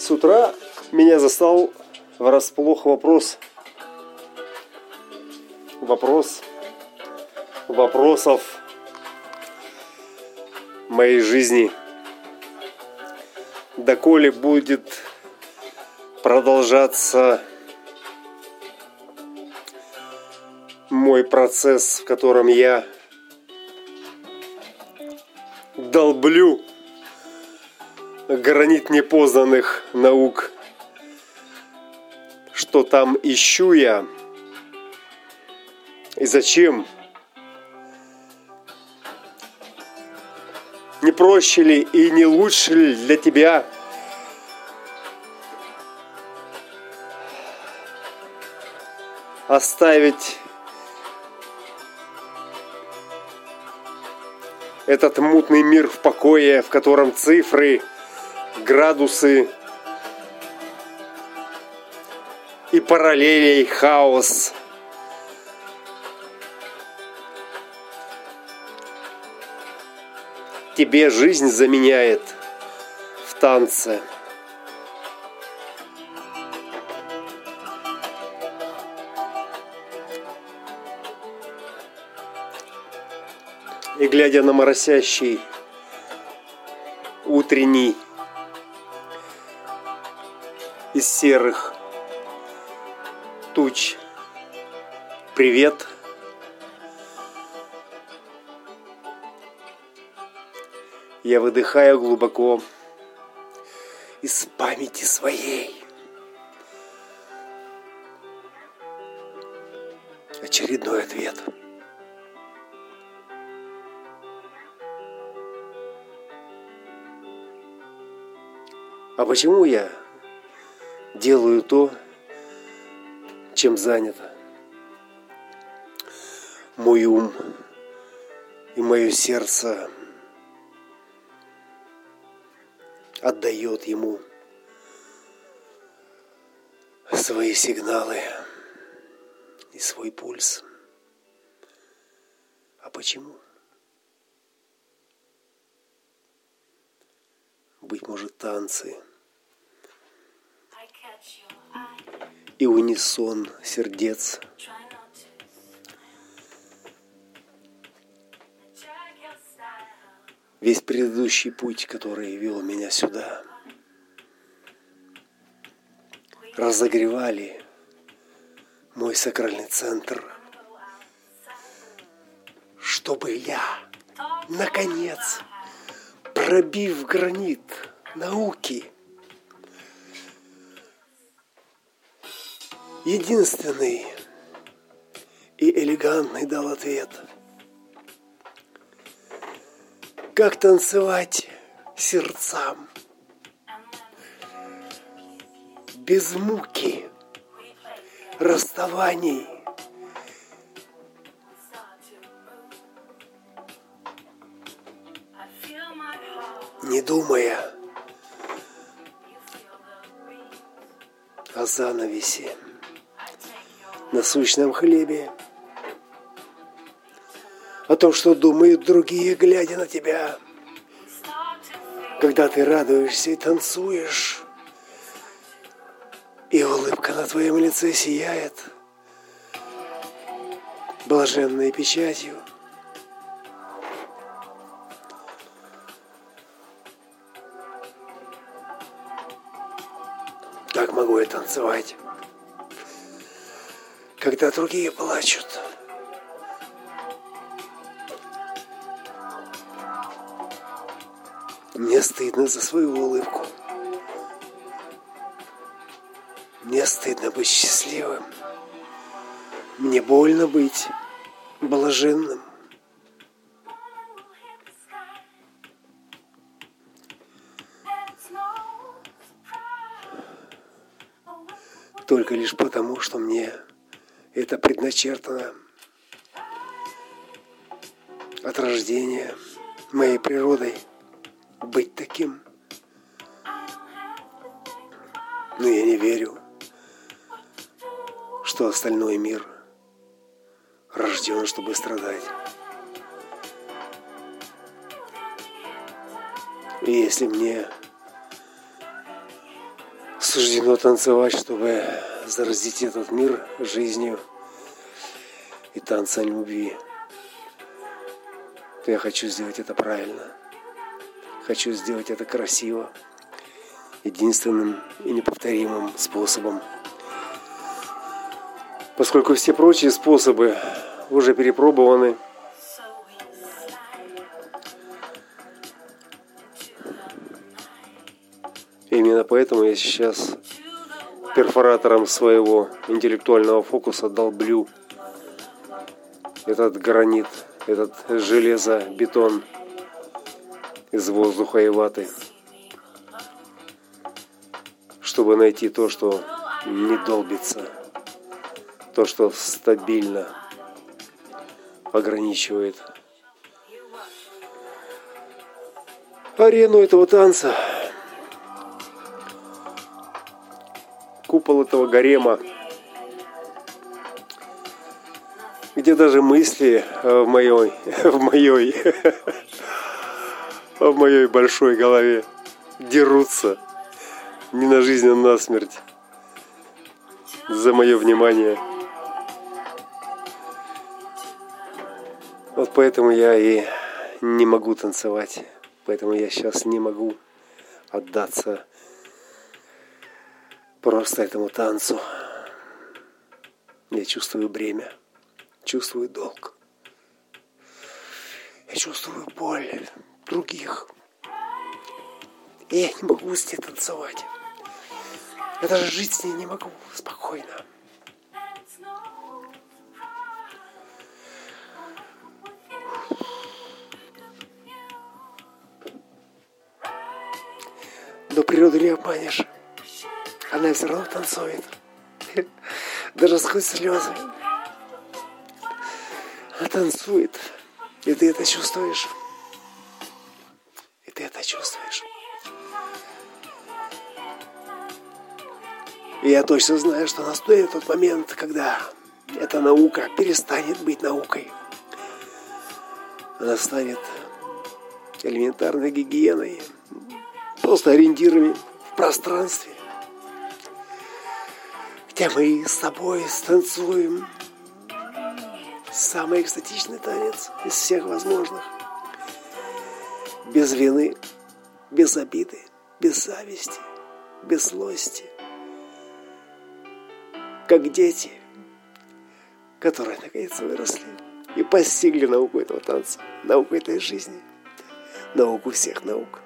С утра меня застал врасплох вопрос. Вопрос вопросов моей жизни. Доколе будет продолжаться мой процесс, в котором я долблю гранит непознанных наук. Что там ищу я? И зачем? Не проще ли и не лучше ли для тебя оставить этот мутный мир в покое, в котором цифры, градусы и параллелей хаос. Тебе жизнь заменяет в танце. И глядя на моросящий утренний из серых туч. Привет, я выдыхаю глубоко из памяти своей. Очередной ответ – А почему я делаю то, чем занят? Мой ум и мое сердце отдает ему свои сигналы и свой пульс. А почему? Быть может, танцы – и унисон сердец. Весь предыдущий путь, который вел меня сюда, разогревали мой сакральный центр, чтобы я, наконец, пробив гранит науки, единственный и элегантный дал ответ. Как танцевать сердцам? Без муки, расставаний, не думая о занавесе насущном хлебе, о том, что думают другие, глядя на тебя, когда ты радуешься и танцуешь, и улыбка на твоем лице сияет блаженной печатью. Так могу я танцевать когда другие плачут. Мне стыдно за свою улыбку. Мне стыдно быть счастливым. Мне больно быть блаженным. Только лишь потому, что мне это предначертано от рождения моей природой быть таким. Но я не верю, что остальной мир рожден, чтобы страдать. И если мне суждено танцевать, чтобы заразить этот мир жизнью и танцем любви, я хочу сделать это правильно. Хочу сделать это красиво, единственным и неповторимым способом. Поскольку все прочие способы уже перепробованы, Именно поэтому я сейчас перфоратором своего интеллектуального фокуса долблю этот гранит, этот железобетон из воздуха и ваты, чтобы найти то, что не долбится, то, что стабильно ограничивает арену этого танца. купол этого гарема, где даже мысли в моей, в моей, в моей большой голове дерутся не на жизнь, а на смерть за мое внимание. Вот поэтому я и не могу танцевать. Поэтому я сейчас не могу отдаться просто этому танцу. Я чувствую бремя, чувствую долг. Я чувствую боль других. И я не могу с ней танцевать. Я даже жить с ней не могу спокойно. Но природу не обманешь она все равно танцует. Даже сквозь слезы. Танцует. И ты это чувствуешь. И ты это чувствуешь. И я точно знаю, что наступит тот момент, когда эта наука перестанет быть наукой. Она станет элементарной гигиеной, просто ориентирами в пространстве где мы с тобой станцуем самый экстатичный танец из всех возможных. Без вины, без обиды, без зависти, без злости. Как дети, которые наконец выросли и постигли науку этого танца, науку этой жизни, науку всех наук.